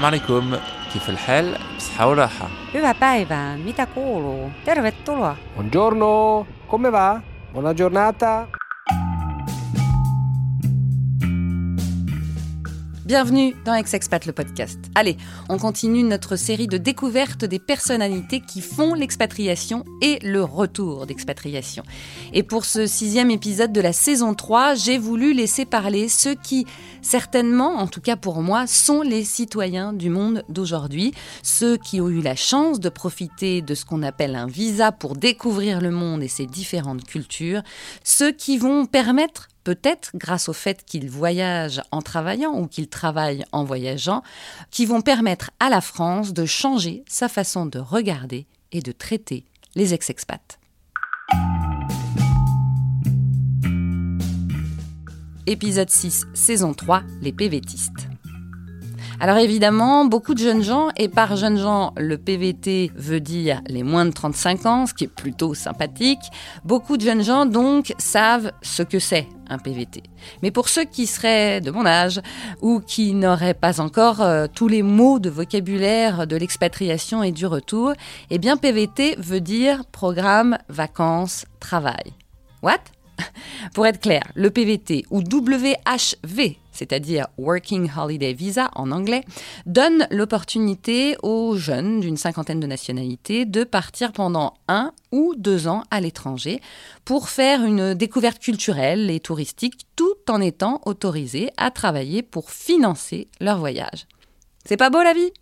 السلام عليكم كيف الحال بصحة وراحة Hyvää päivää, mitä kuuluu? Tervetuloa. Buongiorno, come va? Buona giornata. Bienvenue dans Ex-Expat le podcast. Allez, on continue notre série de découvertes des personnalités qui font l'expatriation et le retour d'expatriation. Et pour ce sixième épisode de la saison 3, j'ai voulu laisser parler ceux qui, certainement, en tout cas pour moi, sont les citoyens du monde d'aujourd'hui, ceux qui ont eu la chance de profiter de ce qu'on appelle un visa pour découvrir le monde et ses différentes cultures, ceux qui vont permettre peut-être grâce au fait qu'ils voyagent en travaillant ou qu'ils travaillent en voyageant, qui vont permettre à la France de changer sa façon de regarder et de traiter les ex-expats. Épisode 6, saison 3, les PVTistes. Alors évidemment, beaucoup de jeunes gens, et par jeunes gens, le PVT veut dire les moins de 35 ans, ce qui est plutôt sympathique, beaucoup de jeunes gens donc savent ce que c'est un PVT. Mais pour ceux qui seraient de mon âge ou qui n'auraient pas encore euh, tous les mots de vocabulaire de l'expatriation et du retour, eh bien PVT veut dire programme, vacances, travail. What? Pour être clair, le PVT ou WHV, c'est-à-dire Working Holiday Visa en anglais, donne l'opportunité aux jeunes d'une cinquantaine de nationalités de partir pendant un ou deux ans à l'étranger pour faire une découverte culturelle et touristique tout en étant autorisés à travailler pour financer leur voyage. C'est pas beau la vie?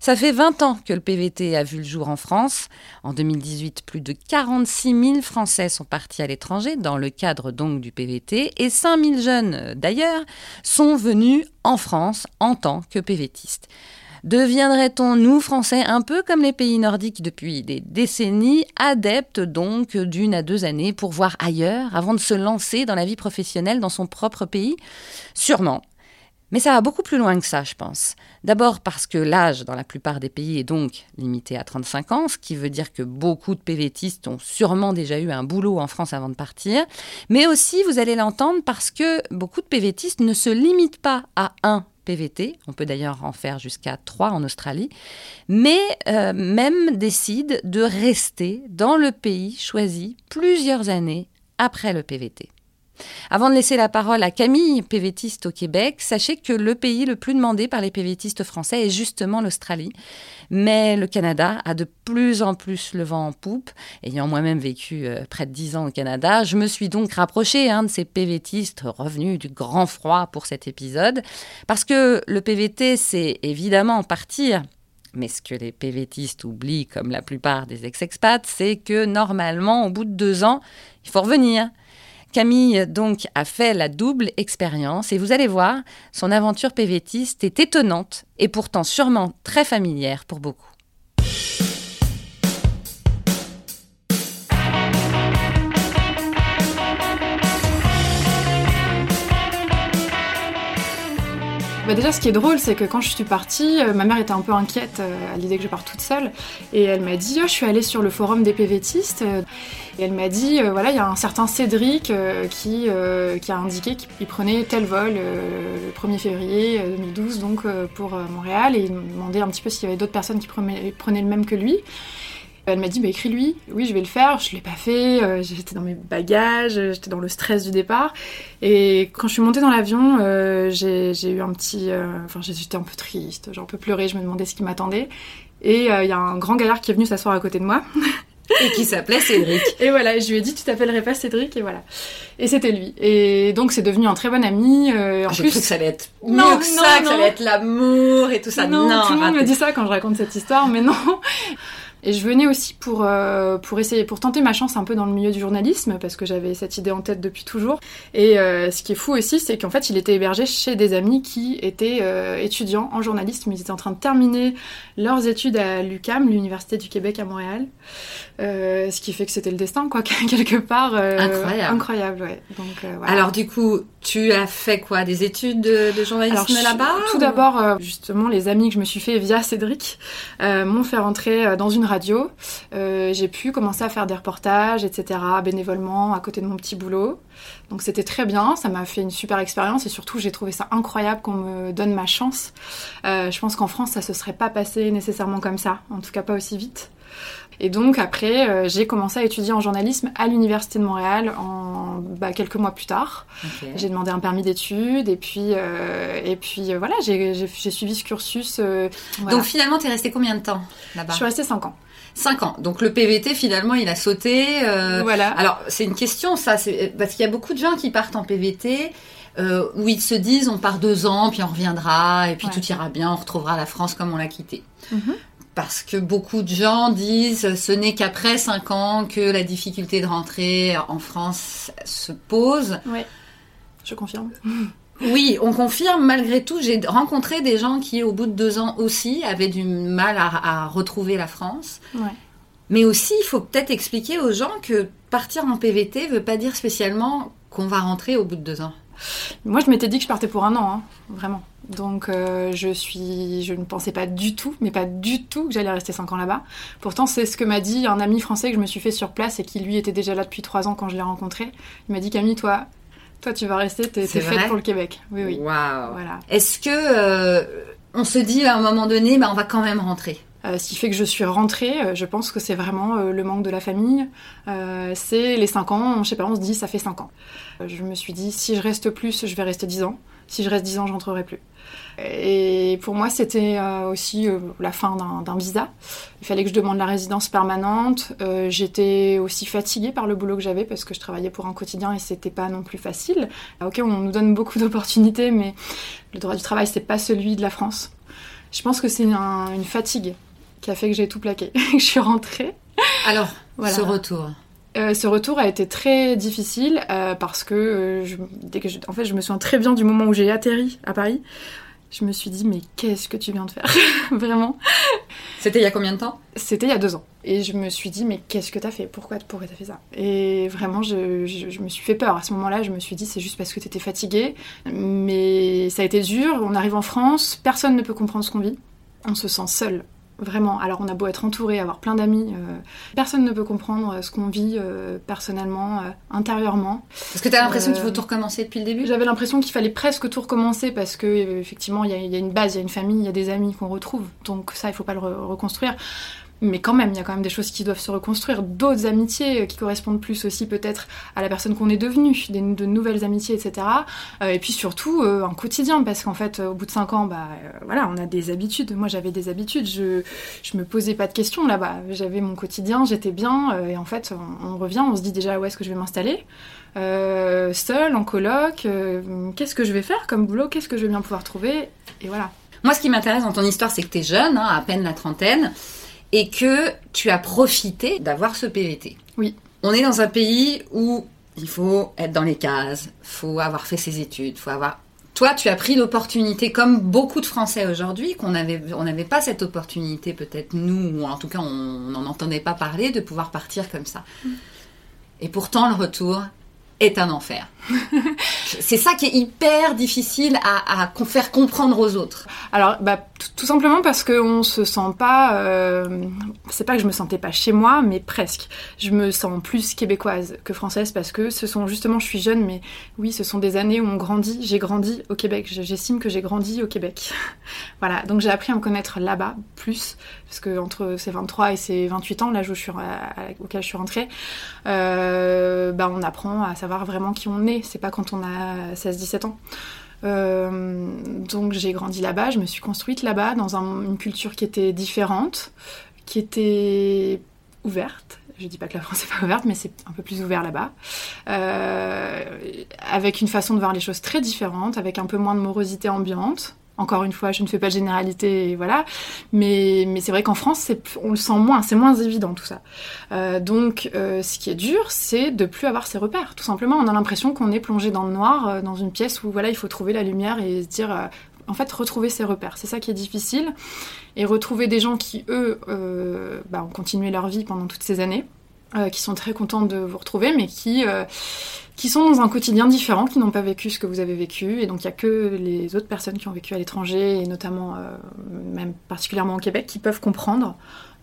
Ça fait 20 ans que le PVT a vu le jour en France. En 2018, plus de 46 000 Français sont partis à l'étranger dans le cadre donc du PVT et 5 000 jeunes euh, d'ailleurs sont venus en France en tant que PVTistes. Deviendrait-on, nous, Français, un peu comme les pays nordiques depuis des décennies, adeptes donc d'une à deux années pour voir ailleurs avant de se lancer dans la vie professionnelle dans son propre pays? Sûrement. Mais ça va beaucoup plus loin que ça, je pense. D'abord parce que l'âge dans la plupart des pays est donc limité à 35 ans, ce qui veut dire que beaucoup de PVTistes ont sûrement déjà eu un boulot en France avant de partir. Mais aussi, vous allez l'entendre, parce que beaucoup de PVTistes ne se limitent pas à un PVT, on peut d'ailleurs en faire jusqu'à trois en Australie, mais euh, même décident de rester dans le pays choisi plusieurs années après le PVT. Avant de laisser la parole à Camille, PVTiste au Québec, sachez que le pays le plus demandé par les PVTistes français est justement l'Australie. Mais le Canada a de plus en plus le vent en poupe. Ayant moi-même vécu euh, près de 10 ans au Canada, je me suis donc rapprochée hein, de ces PVTistes revenus du grand froid pour cet épisode. Parce que le PVT, c'est évidemment partir mais ce que les PVTistes oublient, comme la plupart des ex-expats, c'est que normalement, au bout de deux ans, il faut revenir. Camille donc a fait la double expérience et vous allez voir, son aventure PVTiste est étonnante et pourtant sûrement très familière pour beaucoup. Bah déjà, ce qui est drôle, c'est que quand je suis partie, euh, ma mère était un peu inquiète euh, à l'idée que je parte toute seule. Et elle m'a dit, oh, je suis allée sur le forum des PVTistes. Et elle m'a dit, euh, voilà, il y a un certain Cédric qui, qui a indiqué qu'il prenait tel vol le 1er février 2012 donc pour Montréal. Et il me demandait un petit peu s'il y avait d'autres personnes qui prenaient le même que lui. Elle m'a dit, bah, écris-lui. Oui, je vais le faire. Je l'ai pas fait. Euh, j'étais dans mes bagages. J'étais dans le stress du départ. Et quand je suis montée dans l'avion, euh, j'ai eu un petit. Euh, enfin, j'étais un peu triste. J'ai un peu pleuré. Je me demandais ce qui m'attendait. Et il y a un grand gaillard qui est venu s'asseoir à côté de moi. et qui s'appelait Cédric. et voilà, je lui ai dit tu t'appellerais pas Cédric et voilà. Et c'était lui. Et donc c'est devenu un très bon ami. Euh, en ah, plus, que ça allait être non, que ça, que ça allait être l'amour et tout ça. Non, tout le monde me dit ça quand je raconte cette histoire, mais non. Et je venais aussi pour, euh, pour essayer, pour tenter ma chance un peu dans le milieu du journalisme, parce que j'avais cette idée en tête depuis toujours. Et euh, ce qui est fou aussi, c'est qu'en fait, il était hébergé chez des amis qui étaient euh, étudiants en journalisme. Ils étaient en train de terminer leurs études à l'UCAM, l'Université du Québec à Montréal. ce qui fait que c'était le destin, quoi, quelque part. incroyable. Incroyable, ouais. Donc, voilà. Alors du coup, Tu as fait quoi Des études de, de journalisme là-bas Tout d'abord, euh, justement, les amis que je me suis fait via Cédric euh, m'ont fait rentrer euh, dans une radio. Euh, j'ai pu commencer à faire des reportages, etc., bénévolement, à côté de mon petit boulot. Donc c'était très bien, ça m'a fait une super expérience et surtout j'ai trouvé ça incroyable qu'on me donne ma chance. Euh, je pense qu'en France ça se serait pas passé nécessairement comme ça, en tout cas pas aussi vite. Et donc après, euh, j'ai commencé à étudier en journalisme à l'université de Montréal en bah, quelques mois plus tard. J'ai demandé un permis d'études et puis euh, et puis euh, voilà, j'ai suivi ce cursus. voilà. Donc finalement, t'es resté combien de temps là-bas? Je suis restée 5 ans. 5 ans. Donc le PVT, finalement, il a sauté. voilà. Alors, c'est une question, ça, parce qu'il y a beaucoup de gens qui partent en PVT. Euh, où ils se disent on part deux ans puis on reviendra et puis Ouais. tout ira bien on retrouvera la France comme on l'a quittée Mhm. Parce que beaucoup de gens disent ce n'est qu'après cinq ans que la difficulté de rentrer en France se pose Ouais. Je confirme. oui on confirme malgré tout j'ai rencontré des gens qui au bout de deux ans aussi avaient du mal à, à retrouver la France Ouais. mais aussi, il faut peut-être expliquer aux gens que partir en PVT veut pas dire spécialement qu'on va rentrer au bout de deux ans. Moi, je m'étais dit que je partais pour un an, hein, vraiment. Donc, euh, je suis, je ne pensais pas du tout, mais pas du tout que j'allais rester 5 ans là-bas. Pourtant, c'est ce que m'a dit un ami français que je me suis fait sur place et qui lui était déjà là depuis 3 ans quand je l'ai rencontré. Il m'a dit Camille, toi, toi, tu vas rester, t'es faite pour le Québec. Oui, oui. Waouh. Voilà. Est-ce que euh, on se dit à un moment donné, bah, on va quand même rentrer? Euh, ce qui fait que je suis rentrée, euh, je pense que c'est vraiment euh, le manque de la famille. Euh, c'est les 5 ans, je sais pas, on se dit ça fait 5 ans. Euh, je me suis dit si je reste plus, je vais rester 10 ans. Si je reste 10 ans, je rentrerai plus. Et pour moi, c'était euh, aussi la fin d'un visa. Il fallait que je demande la résidence permanente. J'étais aussi fatiguée par le boulot que j'avais parce que je travaillais pour un quotidien et c'était pas non plus facile. Ok, on nous donne beaucoup d'opportunités, mais le droit du travail, c'est pas celui de la France. Je pense que c'est un- une fatigue qui a fait que j'ai tout plaqué. je suis rentrée. Alors, Voilà. ce retour. Euh, ce retour a été très difficile euh, parce que euh, je, dès que je- en fait, je me souviens très bien du moment où j'ai atterri à Paris. Je me suis dit, mais qu'est-ce que tu viens de faire? Vraiment. C'était il y a combien de temps? C'était il y a deux ans. Et je me suis dit, mais qu'est-ce que t'as fait? Pourquoi, pourquoi t'as fait ça? Et vraiment, je, je- je me suis fait peur. À ce moment-là, je me suis dit, c'est juste parce que t'étais fatiguée. Mais ça a été dur. On arrive en France, personne ne peut comprendre ce qu'on vit. On se sent seul. Vraiment. Alors, on a beau être entouré, avoir plein d'amis, euh, personne ne peut comprendre ce qu'on vit euh, personnellement, euh, intérieurement. Parce que tu as l'impression Euh, qu'il faut tout recommencer depuis le début? J'avais l'impression qu'il fallait presque tout recommencer parce que euh, effectivement il y, a- il y a une base, il y a une famille, il y a des amis qu'on retrouve. Donc ça, il faut pas le re- reconstruire. Mais quand même, il y a quand même des choses qui doivent se reconstruire, d'autres amitiés euh, qui correspondent plus aussi peut-être à la personne qu'on est devenue, des, de nouvelles amitiés, etc. Euh, et puis surtout euh, un quotidien, parce qu'en fait, au bout de cinq ans, bah voilà, on a des habitudes. Moi, j'avais des habitudes, je je me posais pas de questions là-bas. J'avais mon quotidien, j'étais bien, et en fait, on, revient, on se dit déjà où est-ce que je vais m'installer? Euh, seule, en coloc, qu'est-ce que je vais faire comme boulot, qu'est-ce que je vais bien pouvoir trouver, et voilà. Moi, ce qui m'intéresse dans ton histoire, c'est que tu es jeune, hein, à peine la trentaine, et que tu as profité d'avoir ce PVT. Oui. On est dans un pays où il faut être dans les cases, faut avoir fait ses études, faut avoir. Toi, tu as pris l'opportunité, comme beaucoup de Français aujourd'hui, qu'on avait, on n'avait pas cette opportunité, peut-être nous, ou en tout cas, on n'en entendait pas parler, de pouvoir partir comme ça. Et pourtant, le retour est un enfer. C'est ça qui est hyper difficile à, faire comprendre aux autres. Alors, bah, tout, simplement parce qu'on se sent pas. euh, c'est pas que je me sentais pas chez moi, mais presque. Je me sens plus québécoise que française parce que ce sont justement, je suis jeune, mais oui, ce sont des années où on grandit. J'ai grandi au Québec. Je- J'estime que j'ai grandi au Québec. voilà. Donc j'ai appris à me connaître là-bas plus parce que entre ces 23 et ces 28 ans, l'âge où je suis, à- à- auquel je suis rentrée, euh, bah, on apprend à savoir vraiment qui on est. C'est pas quand on a 16-17 ans. Euh, donc j'ai grandi là-bas, je me suis construite là-bas dans un- une culture qui était différente, qui était ouverte. Je dis pas que la France est pas ouverte, mais c'est un peu plus ouvert là-bas, Euh, avec une façon de voir les choses très différente, avec un peu moins de morosité ambiante. Encore une fois, je ne fais pas de généralité, voilà. Mais, c'est vrai qu'en France, on le sent moins, c'est moins évident tout ça. Euh, donc, euh, ce qui est dur, c'est de plus avoir ses repères. Tout simplement, on a l'impression qu'on est plongé dans le noir, euh, dans une pièce où voilà, il faut trouver la lumière et se dire, en fait, retrouver ses repères. C'est ça qui est difficile. Et retrouver des gens qui, eux, bah, ont continué leur vie pendant toutes ces années. qui sont très contents de vous retrouver, mais qui, qui sont dans un quotidien différent, qui n'ont pas vécu ce que vous avez vécu. Et donc, il n'y a que les autres personnes qui ont vécu à l'étranger, et notamment, euh, même particulièrement au Québec, qui peuvent comprendre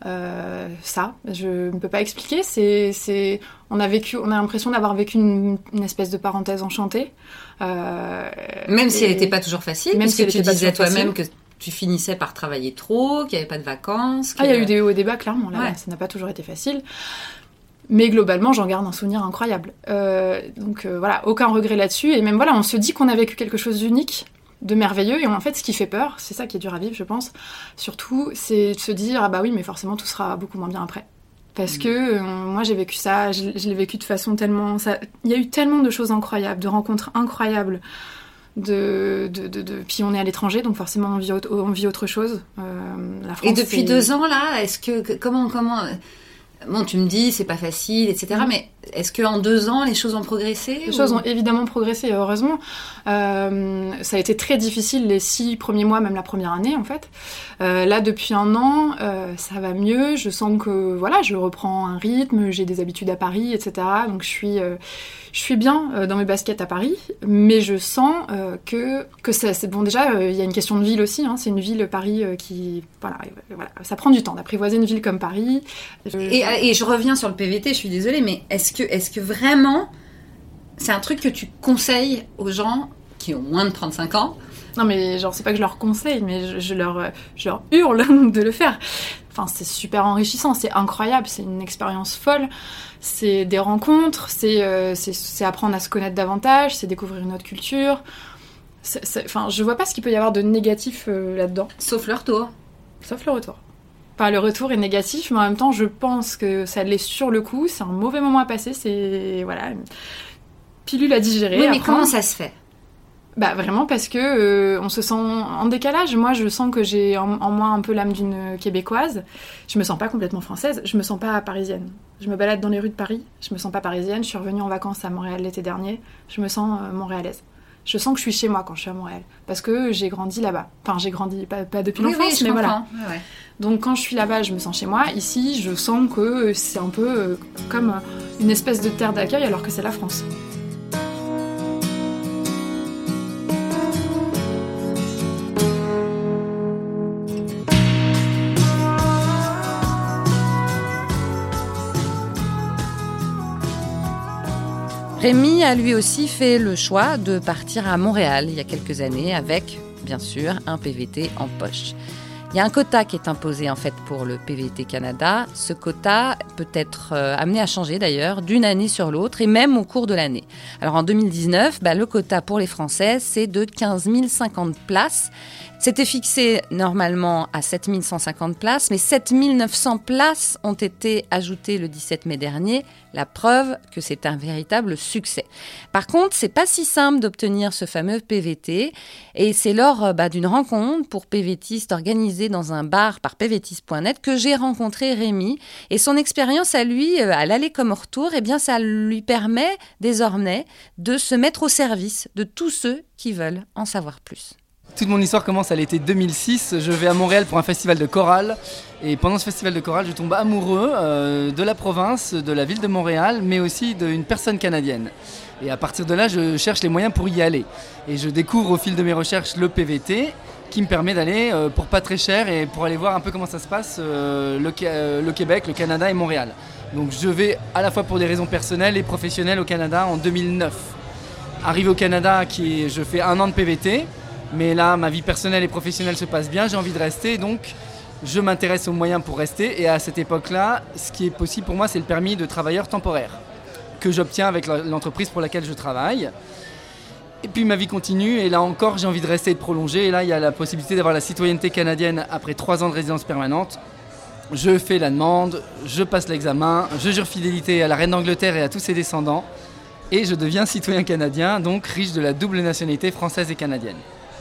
euh, ça. Je ne peux pas expliquer. C'est, on a vécu, on a l'impression d'avoir vécu une, une espèce de parenthèse enchantée. Euh, même si elle n'était pas toujours facile, Même si tu disais toi-même que tu finissais par travailler trop, qu'il n'y avait pas de vacances. Ah, il y a eu des hauts et des bas, clairement. Là, Ouais. ça n'a pas toujours été facile. Mais globalement, j'en garde un souvenir incroyable. Euh, donc euh, voilà, aucun regret là-dessus. Et même voilà, on se dit qu'on a vécu quelque chose d'unique, de merveilleux. Et en fait, ce qui fait peur, c'est ça qui est dur à vivre, je pense. Surtout, c'est de se dire ah bah oui, mais forcément, tout sera beaucoup moins bien après. Parce que euh, moi, j'ai vécu ça. Je, je l'ai vécu de façon tellement. ça- Il y a eu tellement de choses incroyables, de rencontres incroyables. De, de, de, de- Puis on est à l'étranger, donc forcément on vit, autre- on vit autre chose. Euh, la France, Et depuis deux ans là, est-ce que comment comment bon tu me dis c'est pas facile etc. Mm. Mais est-ce que en deux ans les choses ont progressé Les ou- choses ont évidemment progressé, heureusement. Euh, ça a été très difficile les six premiers mois, même la première année en fait. Euh, là, depuis un an, euh, ça va mieux. Je sens que voilà, je reprends un rythme, j'ai des habitudes à Paris, etc. Donc je suis, je suis bien dans mes baskets à Paris, mais je sens que que c'est bon. Déjà, il y a une question de ville aussi. Hein, c'est une ville Paris qui, voilà, voilà, ça prend du temps d'apprivoiser une ville comme Paris. Et, et je reviens sur le PVT, je suis désolée, mais est-ce que, est-ce que vraiment c'est un truc que tu conseilles aux gens qui ont moins de 35 ans? Non mais genre c'est pas que je leur conseille, mais je, je leur, je leur hurle de le faire. Enfin c'est super enrichissant, c'est incroyable, c'est une expérience folle, c'est des rencontres, c'est euh, apprendre à se connaître davantage, c'est découvrir une autre culture. Enfin je vois pas ce qu'il peut y avoir de négatif euh, là-dedans, Sauf le retour. sauf le retour. Enfin le retour est négatif, mais en même temps je pense que ça l'est sur le coup, c'est un mauvais moment à passer, c'est voilà une pilule à digérer. Oui, mais comment ça se fait? Bah vraiment parce que euh, on se sent en décalage. Moi, je sens que j'ai en, en moi un peu l'âme d'une québécoise. Je me sens pas complètement française. Je me sens pas parisienne. Je me balade dans les rues de Paris. Je me sens pas parisienne. Je suis revenue en vacances à Montréal l'été dernier. Je me sens euh, montréalaise. Je sens que je suis chez moi quand je suis à Montréal parce que j'ai grandi là-bas. Enfin, j'ai grandi pas, pas depuis Oui, l'enfance, oui, mais voilà. comprends. Ouais, ouais. Donc quand je suis là-bas, je me sens chez moi. Ici, je sens que c'est un peu euh, comme une espèce de terre d'accueil alors que c'est la France. Rémi a lui aussi fait le choix de partir à Montréal il y a quelques années avec, bien sûr, un PVT en poche. Il y a un quota qui est imposé en fait pour le PVT Canada. Ce quota peut être euh, amené à changer d'ailleurs d'une année sur l'autre et même au cours de l'année. Alors en 2019, bah, le quota pour les Français c'est de 15 050 places. C'était fixé normalement à 7 150 places, mais 7 900 places ont été ajoutées le 17 mai dernier. La preuve que c'est un véritable succès. Par contre, c'est pas si simple d'obtenir ce fameux PVT, et c'est lors euh, bah, d'une rencontre pour PVTistes organisée dans un bar par pvtiste.net que j'ai rencontré Rémi. Et son expérience à lui, euh, à l'aller comme au retour, eh bien, ça lui permet désormais de se mettre au service de tous ceux qui veulent en savoir plus. Toute mon histoire commence à l'été 2006. Je vais à Montréal pour un festival de chorale. Et pendant ce festival de chorale, je tombe amoureux euh, de la province, de la ville de Montréal, mais aussi d'une personne canadienne. Et à partir de là, je cherche les moyens pour y aller. Et je découvre au fil de mes recherches le PVT, qui me permet d'aller euh, pour pas très cher et pour aller voir un peu comment ça se passe euh, le, Québec, le Canada et Montréal. Donc je vais à la fois pour des raisons personnelles et professionnelles au Canada en 2009. Arrivé au Canada, je fais un an de PVT. Mais là, ma vie personnelle et professionnelle se passe bien, j'ai envie de rester, donc je m'intéresse aux moyens pour rester. Et à cette époque-là, ce qui est possible pour moi, c'est le permis de travailleur temporaire que j'obtiens avec l'entreprise pour laquelle je travaille. Et puis ma vie continue, et là encore, j'ai envie de rester et de prolonger. Et là, il y a la possibilité d'avoir la citoyenneté canadienne après trois ans de résidence permanente. Je fais la demande, je passe l'examen, je jure fidélité à la reine d'Angleterre et à tous ses descendants. Et je deviens citoyen canadien, donc riche de la double nationalité française et canadienne.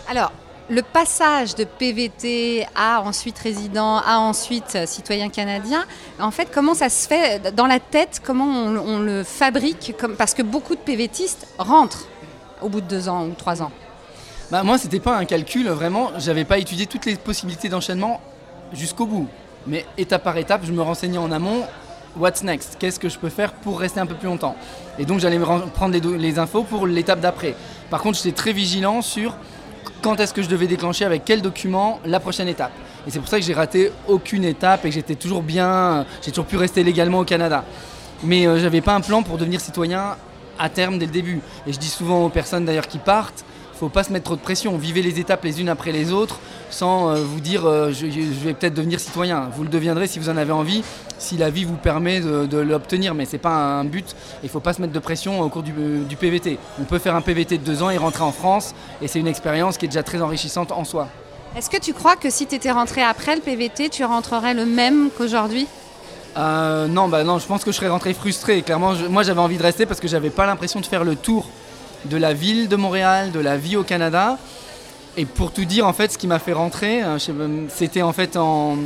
Alors, le passage de PVT à ensuite résident, à ensuite euh, citoyen canadien, en fait, comment ça se fait dans la tête Comment on, le fabrique Parce que beaucoup de PVTistes rentrent au bout de deux ans ou trois ans. Bah moi c'était pas un calcul vraiment, j'avais pas étudié toutes les possibilités d'enchaînement jusqu'au bout. Mais étape par étape, je me renseignais en amont what's next? Qu'est-ce que je peux faire pour rester un peu plus longtemps? Et donc j'allais prendre les, les infos pour l'étape d'après. Par contre, j'étais très vigilant sur quand est-ce que je devais déclencher avec quel document la prochaine étape. Et c'est pour ça que j'ai raté aucune étape et que j'étais toujours bien, j'ai toujours pu rester légalement au Canada. Mais euh, j'avais pas un plan pour devenir citoyen à terme dès le début. Et je dis souvent aux personnes d'ailleurs qui partent, faut pas se mettre trop de pression. Vivez les étapes les unes après les autres sans euh, vous dire euh, je, je vais peut-être devenir citoyen. Vous le deviendrez si vous en avez envie, si la vie vous permet de, de l'obtenir. Mais c'est pas un but. Il faut pas se mettre de pression au cours du, du PVT. On peut faire un PVT de deux ans et rentrer en France. Et c'est une expérience qui est déjà très enrichissante en soi. Est-ce que tu crois que si tu étais rentré après le PVT, tu rentrerais le même qu'aujourd'hui? Euh, non, bah non, je pense que je serais rentré frustré. Clairement, je- moi j'avais envie de rester parce que j'avais pas l'impression de faire le tour de la ville de Montréal, de la vie au Canada. Et pour tout dire, en fait, ce qui m'a fait rentrer, euh, pas, c'était en fait en.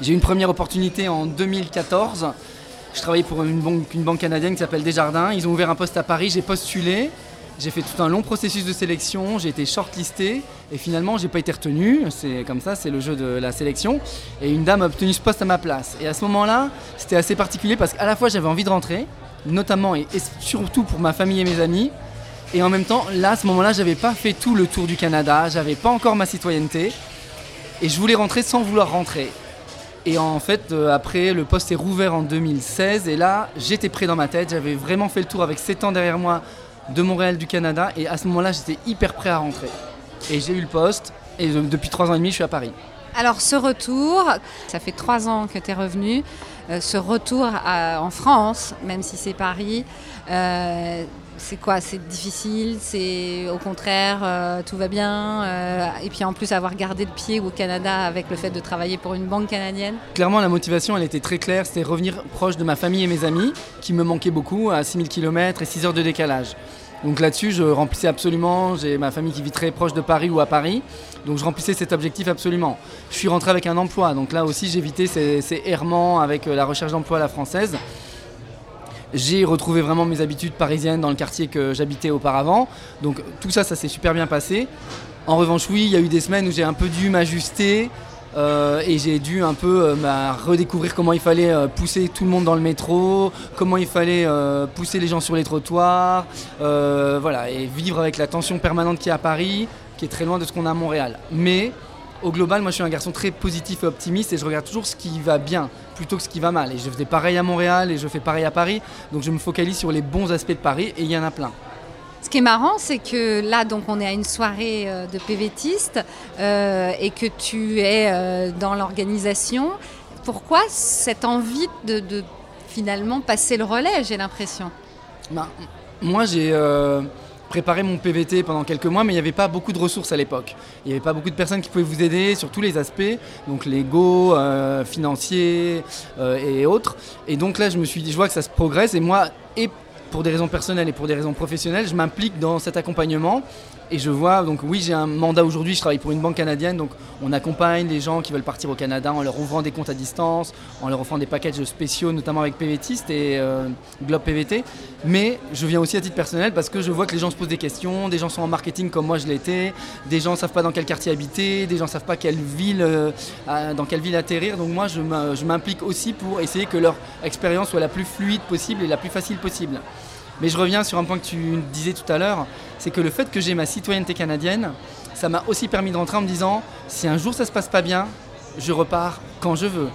J'ai eu une première opportunité en 2014. Je travaillais pour une banque, une banque canadienne qui s'appelle Desjardins. Ils ont ouvert un poste à Paris, j'ai postulé. J'ai fait tout un long processus de sélection, j'ai été shortlisté et finalement j'ai pas été retenu. C'est comme ça, c'est le jeu de la sélection. Et une dame a obtenu ce poste à ma place. Et à ce moment-là, c'était assez particulier parce qu'à la fois j'avais envie de rentrer, notamment et, surtout pour ma famille et mes amis. Et en même temps, là, à ce moment-là, j'avais pas fait tout le tour du Canada, j'avais pas encore ma citoyenneté. Et je voulais rentrer sans vouloir rentrer. Et en fait, euh, après, le poste est rouvert en 2016. Et là, j'étais prêt dans ma tête. J'avais vraiment fait le tour avec 7 ans derrière moi de Montréal, du Canada. Et à ce moment-là, j'étais hyper prêt à rentrer. Et j'ai eu le poste. Et depuis 3 ans et demi, je suis à Paris. Alors ce retour, ça fait trois ans que tu es revenu, ce retour en France, même si c'est Paris, euh, c'est quoi? C'est difficile? C'est au contraire, euh, tout va bien euh, Et puis en plus avoir gardé le pied au Canada avec le fait de travailler pour une banque canadienne? Clairement, la motivation, elle était très claire. C'était revenir proche de ma famille et mes amis, qui me manquaient beaucoup, à 6000 km et 6 heures de décalage. Donc là-dessus, je remplissais absolument. J'ai ma famille qui vit très proche de Paris ou à Paris. Donc je remplissais cet objectif absolument. Je suis rentré avec un emploi. Donc là aussi, j'ai évité ces, errements avec euh, la recherche d'emploi à la française. J'ai retrouvé vraiment mes habitudes parisiennes dans le quartier que j'habitais auparavant. Donc tout ça, ça s'est super bien passé. En revanche, oui, il y a eu des semaines où j'ai un peu dû m'ajuster euh, et j'ai dû un peu euh, bah, redécouvrir comment il fallait euh, pousser tout le monde dans le métro, comment il fallait pousser les gens sur les trottoirs, voilà, et vivre avec la tension permanente qu'il y a à Paris, qui est très loin de ce qu'on a à Montréal. Mais au global, moi je suis un garçon très positif et optimiste et je regarde toujours ce qui va bien plutôt que ce qui va mal. Et je faisais pareil à Montréal et je fais pareil à Paris, donc je me focalise sur les bons aspects de Paris et il y en a plein. Ce qui est marrant, c'est que là, donc, on est à une soirée euh, de PVTistes euh, et que tu es euh, dans l'organisation. Pourquoi cette envie de, finalement passer le relais, j'ai l'impression? Ben, moi, j'ai préparé mon PVT pendant quelques mois, mais il n'y avait pas beaucoup de ressources à l'époque. Il n'y avait pas beaucoup de personnes qui pouvaient vous aider sur tous les aspects, donc légaux, financiers et autres. Et donc là, je me suis dit, je vois que ça se progresse, et moi, et pour des raisons personnelles et pour des raisons professionnelles, je m'implique dans cet accompagnement. Et je vois, donc oui, j'ai un mandat aujourd'hui, je travaille pour une banque canadienne, donc on accompagne les gens qui veulent partir au Canada en leur ouvrant des comptes à distance, en leur offrant des packages spéciaux, notamment avec PVTiste et euh, Globe PVT. Mais je viens aussi à titre personnel parce que je vois que les gens se posent des questions, des gens sont en marketing comme moi je l'étais, des gens ne savent pas dans quel quartier habiter, des gens ne savent pas quelle ville, euh, dans quelle ville atterrir. Donc moi je m'implique aussi pour essayer que leur expérience soit la plus fluide possible et la plus facile possible. Mais je reviens sur un point que tu disais tout à l'heure, c'est que le fait que j'ai ma citoyenneté canadienne, ça m'a aussi permis de rentrer en me disant, si un jour ça se passe pas bien, je repars quand je veux.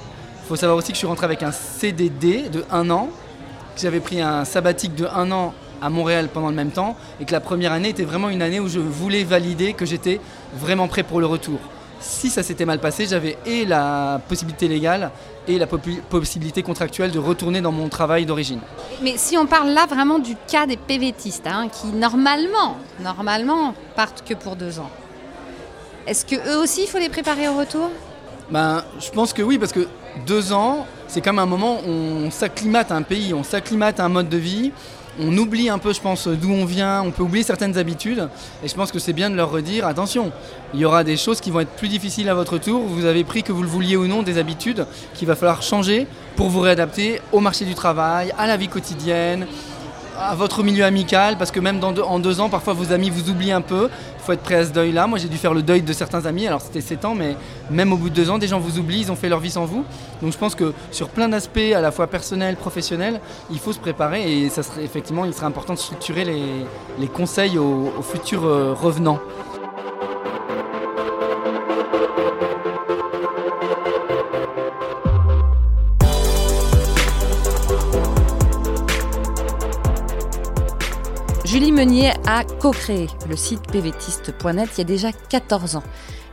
Il faut savoir aussi que je suis rentré avec un CDD de un an, que j'avais pris un sabbatique de un an à Montréal pendant le même temps, et que la première année était vraiment une année où je voulais valider que j'étais vraiment prêt pour le retour. Si ça s'était mal passé, j'avais et la possibilité légale et la possibilité contractuelle de retourner dans mon travail d'origine. Mais si on parle là vraiment du cas des PVTistes, hein, qui normalement, normalement partent que pour deux ans, est-ce que eux aussi il faut les préparer au retour? Ben, je pense que oui, parce que deux ans, c'est comme un moment où on s'acclimate à un pays, on s'acclimate à un mode de vie, on oublie un peu, je pense, d'où on vient, on peut oublier certaines habitudes, et je pense que c'est bien de leur redire, attention, il y aura des choses qui vont être plus difficiles à votre tour, vous avez pris, que vous le vouliez ou non, des habitudes qu'il va falloir changer pour vous réadapter au marché du travail, à la vie quotidienne, à votre milieu amical, parce que même en deux ans, parfois vos amis vous oublient un peu. Il faut être prêt à ce deuil-là. Moi, j'ai dû faire le deuil de certains amis, alors c'était 7 ans, mais même au bout de deux ans, des gens vous oublient, ils ont fait leur vie sans vous. Donc je pense que sur plein d'aspects, à la fois personnels, professionnels, il faut se préparer et ça serait effectivement, il serait important de structurer les, conseils aux, aux futurs euh, revenants. Meunier a co-créé le site pvtiste.net il y a déjà 14 ans.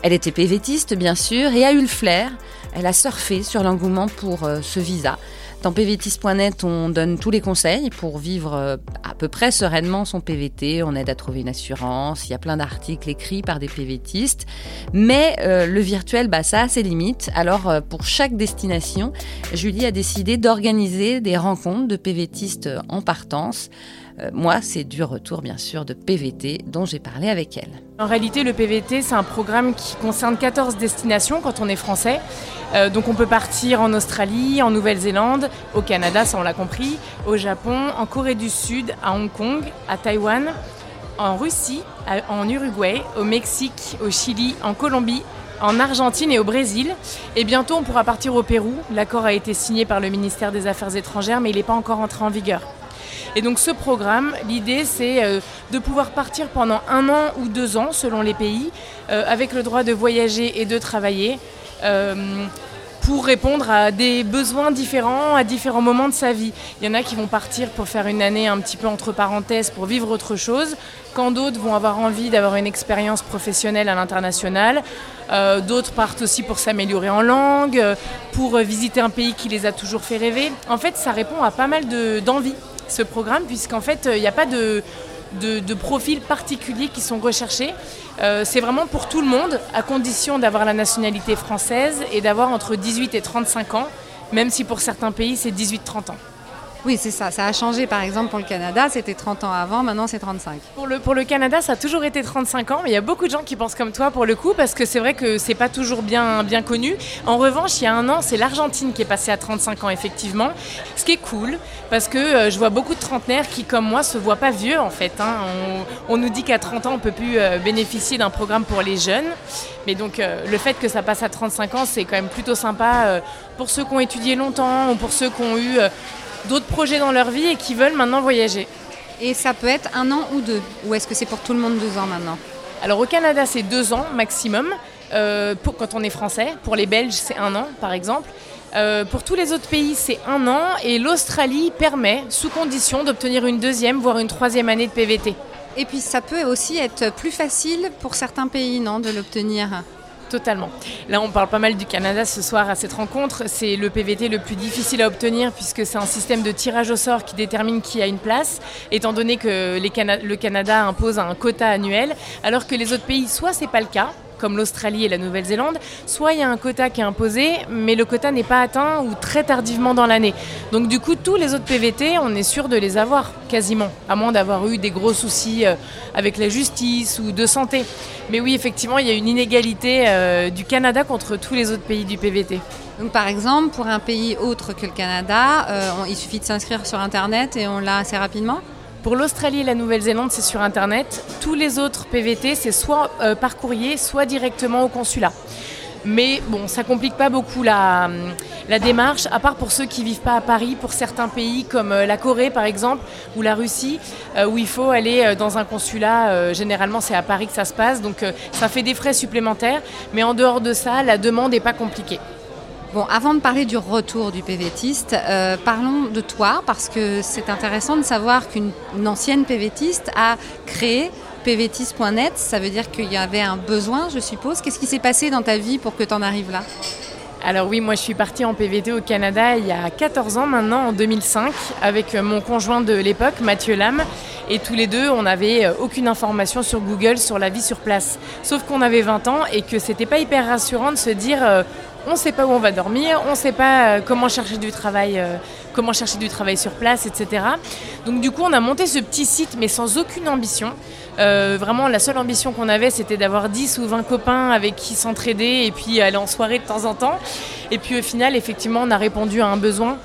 Elle était pvtiste, bien sûr, et a eu le flair. Elle a surfé sur l'engouement pour euh, ce visa. Dans pvtiste.net, on donne tous les conseils pour vivre euh, à peu près sereinement son PVT. On aide à trouver une assurance. Il y a plein d'articles écrits par des PVTistes. Mais euh, le virtuel, bah, ça a ses limites. Alors, pour chaque destination, Julie a décidé d'organiser des rencontres de PVTistes en partance. Euh, moi, c'est du retour, bien sûr, de PVT dont j'ai parlé avec elle. En réalité, le PVT, c'est un programme qui concerne 14 destinations quand on est français. Euh, donc on peut partir en Australie, en Nouvelle-Zélande, au Canada, ça on l'a compris, au Japon, en Corée du Sud, à Hong Kong, à Taïwan, en Russie, en Uruguay, au Mexique, au Chili, en Colombie, en Argentine et au Brésil. Et bientôt on pourra partir au Pérou. L'accord a été signé par le ministère des Affaires étrangères, mais il n'est pas encore entré en vigueur. Et donc ce programme, l'idée c'est euh, de pouvoir partir pendant un an ou deux ans selon les pays, euh, avec le droit de voyager et de travailler, euh, pour répondre à des besoins différents à différents moments de sa vie. Il y en a qui vont partir pour faire une année un petit peu entre parenthèses pour vivre autre chose, quand d'autres vont avoir envie d'avoir une expérience professionnelle à l'international. D'autres partent aussi pour s'améliorer en langue, pour visiter un pays qui les a toujours fait rêver. En fait, ça répond à pas mal de- d'envies, ce programme, puisqu'en fait, euh, il n'y a pas de, de, profils particuliers qui sont recherchés. Euh, c'est vraiment pour tout le monde, à condition d'avoir la nationalité française et d'avoir entre 18 et 35 ans, même si pour certains pays, c'est 18-30 ans. Oui, c'est ça. Ça a changé, par exemple, pour le Canada. C'était 30 ans avant, maintenant c'est 35. Pour le, pour le Canada, ça a toujours été 35 ans, mais il y a beaucoup de gens qui pensent comme toi pour le coup, parce que c'est vrai que c'est pas toujours bien, bien connu. En revanche, il y a un an, c'est l'Argentine qui est passée à 35 ans, effectivement. Ce qui est cool, parce que euh, je vois beaucoup de trentenaires qui, comme moi, se voient pas vieux, en fait. hein. On, nous dit qu'à 30 ans, on peut plus euh, bénéficier d'un programme pour les jeunes. Mais donc, euh, le fait que ça passe à 35 ans, c'est quand même plutôt sympa pour ceux qui ont étudié longtemps ou pour ceux qui ont eu d'autres projets dans leur vie et qui veulent maintenant voyager. Et ça peut être un an ou deux. Ou est-ce que c'est pour tout le monde deux ans maintenant Alors au Canada, c'est deux ans maximum, euh, pour, quand on est français. Pour les Belges, c'est un an, par exemple. Euh, pour tous les autres pays, c'est un an. Et l'Australie permet, sous condition, d'obtenir une deuxième, voire une troisième année de PVT. Et puis ça peut aussi être plus facile pour certains pays, non, de l'obtenir Totalement. Là, on parle pas mal du Canada ce soir à cette rencontre. C'est le PVT le plus difficile à obtenir puisque c'est un système de tirage au sort qui détermine qui a une place, étant donné que le Canada impose un quota annuel, alors que les autres pays, soit c'est pas le cas, comme l'Australie et la Nouvelle-Zélande, soit il y a un quota qui est imposé, mais le quota n'est pas atteint ou très tardivement dans l'année. Donc du coup, tous les autres PVT, on est sûr de les avoir, quasiment, à moins d'avoir eu des gros soucis euh, avec la justice ou de santé. Mais oui, effectivement, il y a une inégalité euh, du Canada contre tous les autres pays du PVT. Donc par exemple, pour un pays autre que le Canada, euh, il suffit de s'inscrire sur Internet et on l'a assez rapidement? Pour l'Australie et la Nouvelle-Zélande, c'est sur Internet. Tous les autres PVT, c'est soit euh, par courrier, soit directement au consulat. Mais bon, ça complique pas beaucoup la, démarche, à part pour ceux qui vivent pas à Paris, pour certains pays comme euh, la Corée par exemple, ou la Russie, euh, où il faut aller dans un consulat. généralement, c'est à Paris que ça se passe, donc ça fait des frais supplémentaires. Mais en dehors de ça, la demande n'est pas compliquée. Bon, avant de parler du retour du PVTiste, euh, parlons de toi parce que c'est intéressant de savoir qu'une une ancienne PVTiste a créé pvtiste.net. Ça veut dire qu'il y avait un besoin, je suppose. Qu'est-ce qui s'est passé dans ta vie pour que tu en arrives là? Alors oui, moi je suis partie en PVT au Canada il y a 14 ans maintenant, en 2005, avec mon conjoint de l'époque, Mathieu Lam. Et tous les deux, on n'avait euh, aucune information sur Google sur la vie sur place. Sauf qu'on avait 20 ans et que c'était pas hyper rassurant de se dire euh, on ne sait pas où on va dormir, on ne sait pas euh, comment chercher du travail, euh, comment chercher du travail sur place, etc. Donc du coup, on a monté ce petit site, mais sans aucune ambition. Euh, vraiment, la seule ambition qu'on avait, c'était d'avoir 10 ou 20 copains avec qui s'entraider et puis aller en soirée de temps en temps. Et puis au final, effectivement, on a répondu à un besoin.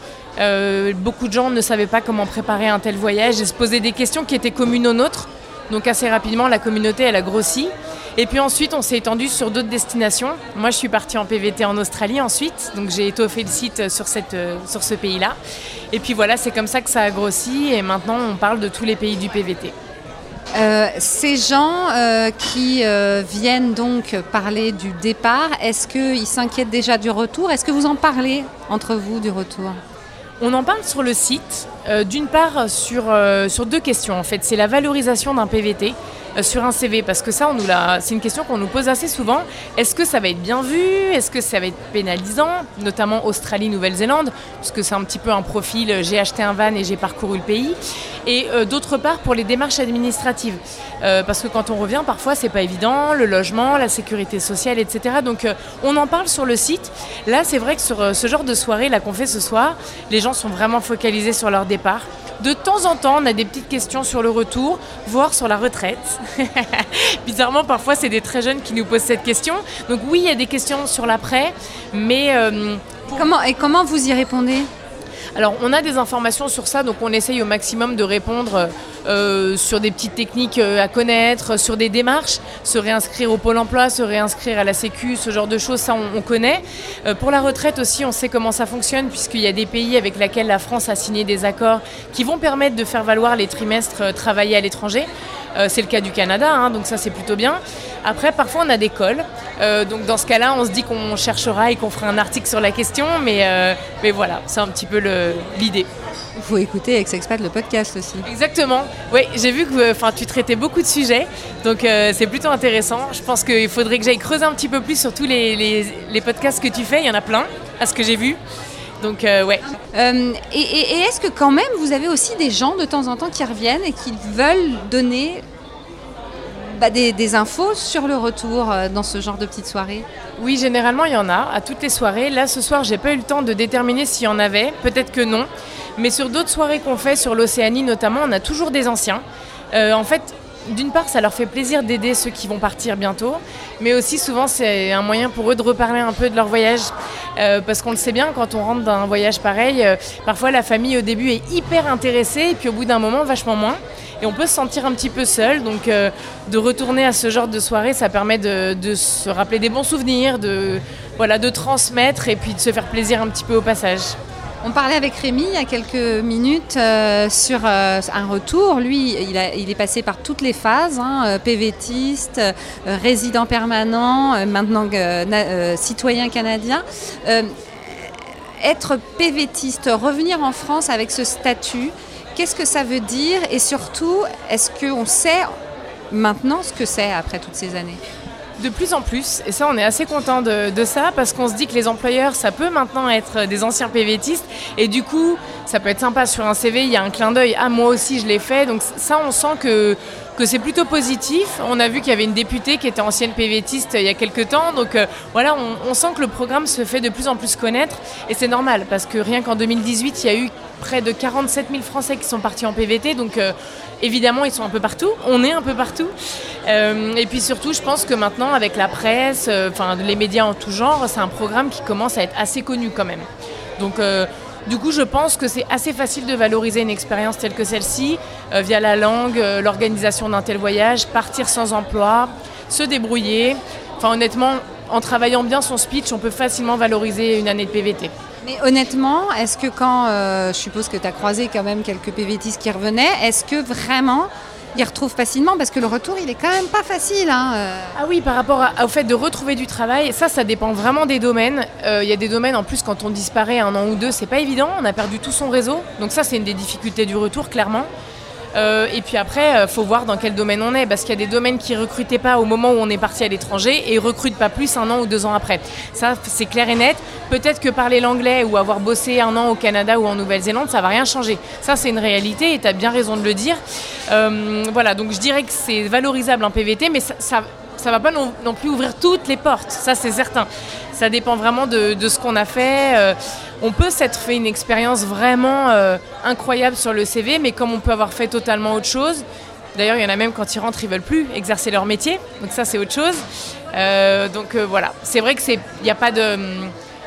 Beaucoup de gens ne savaient pas comment préparer un tel voyage et se posaient des questions qui étaient communes aux nôtres. Donc assez rapidement, la communauté, elle a grossi. Et puis ensuite, on s'est étendu sur d'autres destinations. Moi, je suis partie en PVT en Australie ensuite, donc j'ai étoffé le site sur, cette, euh, sur ce pays-là. Et puis voilà, c'est comme ça que ça a grossi et maintenant on parle de tous les pays du PVT. Euh, ces gens euh, qui viennent donc parler du départ, est-ce qu'ils s'inquiètent déjà du retour? Est-ce que vous en parlez entre vous du retour? On en parle sur le site, d'une part sur, sur deux questions en fait. C'est la valorisation d'un PVT. Euh, sur un CV Parce que ça, c'est une question qu'on nous pose assez souvent. Est-ce que ça va être bien vu? Est-ce que ça va être pénalisant? Notamment Australie, Nouvelle-Zélande, puisque c'est un petit peu un profil, euh, j'ai acheté un van et j'ai parcouru le pays. Et euh, d'autre part, pour les démarches administratives. parce que quand on revient, parfois, c'est pas évident, le logement, la sécurité sociale, etc. Donc, on en parle sur le site. Là, c'est vrai que sur ce genre de soirée, là qu'on fait ce soir, les gens sont vraiment focalisés sur leur départ. De temps en temps, on a des petites questions sur le retour, voire sur la retraite. Bizarrement, parfois, c'est des très jeunes qui nous posent cette question. Donc oui, il y a des questions sur l'après, mais... Euh, comment, et comment vous y répondez? Alors, on a des informations sur ça, donc on essaye au maximum de répondre euh, sur des petites techniques euh, à connaître, sur des démarches, se réinscrire au Pôle emploi, se réinscrire à la Sécu, ce genre de choses, ça on, connaît. Euh, pour la retraite aussi, on sait comment ça fonctionne, puisqu'il y a des pays avec lesquels la France a signé des accords qui vont permettre de faire valoir les trimestres travaillés à l'étranger. c'est le cas du Canada, hein, donc ça c'est plutôt bien. Après, parfois on a des cols. donc dans ce cas-là, on se dit qu'on cherchera et qu'on fera un article sur la question, mais, mais voilà, c'est un petit peu l'idée. Il faut écouter Ex-Expat le podcast aussi. Exactement. Oui, j'ai vu que enfin, tu traitais beaucoup de sujets, donc euh, c'est plutôt intéressant. Je pense qu'il faudrait que j'aille creuser un petit peu plus sur tous les, podcasts que tu fais. Il y en a plein, à ce que j'ai vu. Donc, euh, ouais. Euh, et, est-ce que quand même, vous avez aussi des gens de temps en temps qui reviennent et qui veulent donner bah, des, infos sur le retour dans ce genre de petites soirées Oui, généralement, il y en a à toutes les soirées. Là, ce soir, j'ai pas eu le temps de déterminer s'il y en avait. Peut-être que non. Mais sur d'autres soirées qu'on fait, sur l'Océanie notamment, on a toujours des anciens. Euh, en fait, d'une part, ça leur fait plaisir d'aider ceux qui vont partir bientôt, mais aussi souvent c'est un moyen pour eux de reparler un peu de leur voyage. Euh, parce qu'on le sait bien, quand on rentre dans un voyage pareil, euh, parfois la famille au début est hyper intéressée et puis au bout d'un moment vachement moins. Et on peut se sentir un petit peu seul, donc de retourner à ce genre de soirée, ça permet de, se rappeler des bons souvenirs, de transmettre et puis de se faire plaisir un petit peu au passage. On parlait avec Rémi il y a quelques minutes euh, sur euh, un retour. Lui, il, est passé par toutes les phases, hein, euh, PVTiste, résident permanent, maintenant citoyen canadien. être PVTiste, revenir en France avec ce statut, qu'est-ce que ça veut dire? Et surtout, est-ce qu'on sait maintenant ce que c'est après toutes ces années? De plus en plus, et ça on est assez content de, ça parce qu'on se dit que les employeurs ça peut maintenant être des anciens PVTistes. Et du coup ça peut être sympa sur un CV, il y a un clin d'œil, ah moi aussi je l'ai fait, donc ça on sent que, que c'est plutôt positif. On a vu qu'il y avait une députée qui était ancienne PVTiste il y a quelques temps, donc euh, voilà on, sent que le programme se fait de plus en plus connaître et c'est normal parce que rien qu'en 2018 il y a eu près de 47 000 Français qui sont partis en PVT, donc euh, évidemment ils sont un peu partout, on est un peu partout. Euh, et puis surtout, je pense que maintenant avec la presse, les médias en tout genre, c'est un programme qui commence à être assez connu quand même. Donc du coup, je pense que c'est assez facile de valoriser une expérience telle que celle-ci, via la langue, l'organisation d'un tel voyage, partir sans emploi, se débrouiller. Enfin honnêtement, en travaillant bien son speech, on peut facilement valoriser une année de PVT. Mais honnêtement, est-ce que quand, euh, je suppose que tu as croisé quand même quelques PVTistes qui revenaient, est-ce que vraiment ils retrouvent facilement parce que le retour il est quand même pas facile. Hein, euh. Ah oui, par rapport au fait de retrouver du travail, ça, ça dépend vraiment des domaines. Euh, il y a des domaines en plus quand on disparaît un an ou deux, c'est pas évident. On a perdu tout son réseau, donc ça c'est une des difficultés du retour clairement. Euh, et puis après, il euh, faut voir dans quel domaine on est, parce qu'il y a des domaines qui recrutaient pas au moment où on est parti à l'étranger et recrutent pas plus un an ou deux ans après. Ça, c'est clair et net. Peut-être que parler l'anglais ou avoir bossé un an au Canada ou en Nouvelle-Zélande, ça va rien changer. Ça, c'est une réalité et tu as bien raison de le dire. Euh, voilà, donc je dirais que c'est valorisable en PVT, mais ça ça va pas non, plus ouvrir toutes les portes, ça c'est certain. Ça dépend vraiment de, ce qu'on a fait on peut s'être fait une expérience vraiment euh, incroyable sur le CV, mais comme on peut avoir fait totalement autre chose, d'ailleurs il y en a même quand ils rentrent, ils veulent plus exercer leur métier, donc ça c'est autre chose. Euh, donc euh, voilà, c'est vrai que c'est, n'y a pas de,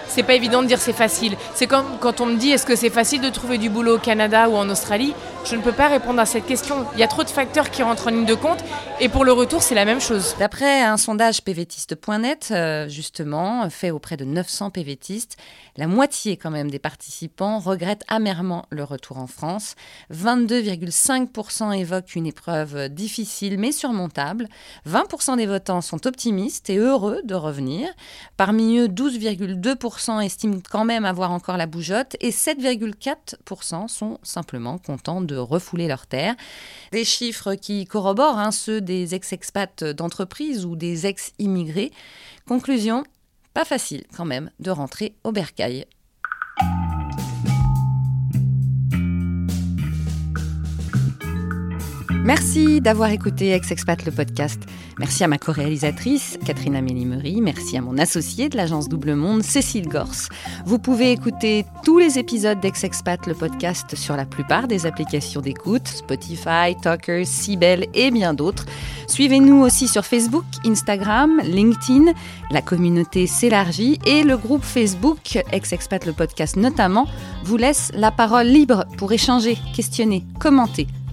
c'est pas évident de dire c'est facile. C'est comme quand on me dit est-ce que c'est facile de trouver du boulot au Canada ou en Australie? Je ne peux pas répondre à cette question. Il y a trop de facteurs qui rentrent en ligne de compte et pour le retour, c'est la même chose. D'après un sondage pvtiste.net, euh, justement, fait auprès de 900 pvtistes, la moitié quand même des participants regrettent amèrement le retour en France. 22,5% évoquent une épreuve difficile mais surmontable. 20% des votants sont optimistes et heureux de revenir. Parmi eux, 12,2% estiment quand même avoir encore la bougeotte et 7,4% sont simplement contents de refouler leur terre. Des chiffres qui corroborent hein, ceux des ex-expats d'entreprise ou des ex-immigrés. Conclusion, pas facile quand même de rentrer au bercail. Merci d'avoir écouté Ex-Expat le podcast. Merci à ma co-réalisatrice, Catherine Amélie Merci à mon associé de l'agence Double Monde, Cécile Gors. Vous pouvez écouter tous les épisodes d'Ex-Expat le podcast sur la plupart des applications d'écoute, Spotify, Talkers, Sibel et bien d'autres. Suivez-nous aussi sur Facebook, Instagram, LinkedIn. La communauté s'élargit et le groupe Facebook, Ex-Expat le podcast notamment, vous laisse la parole libre pour échanger, questionner, commenter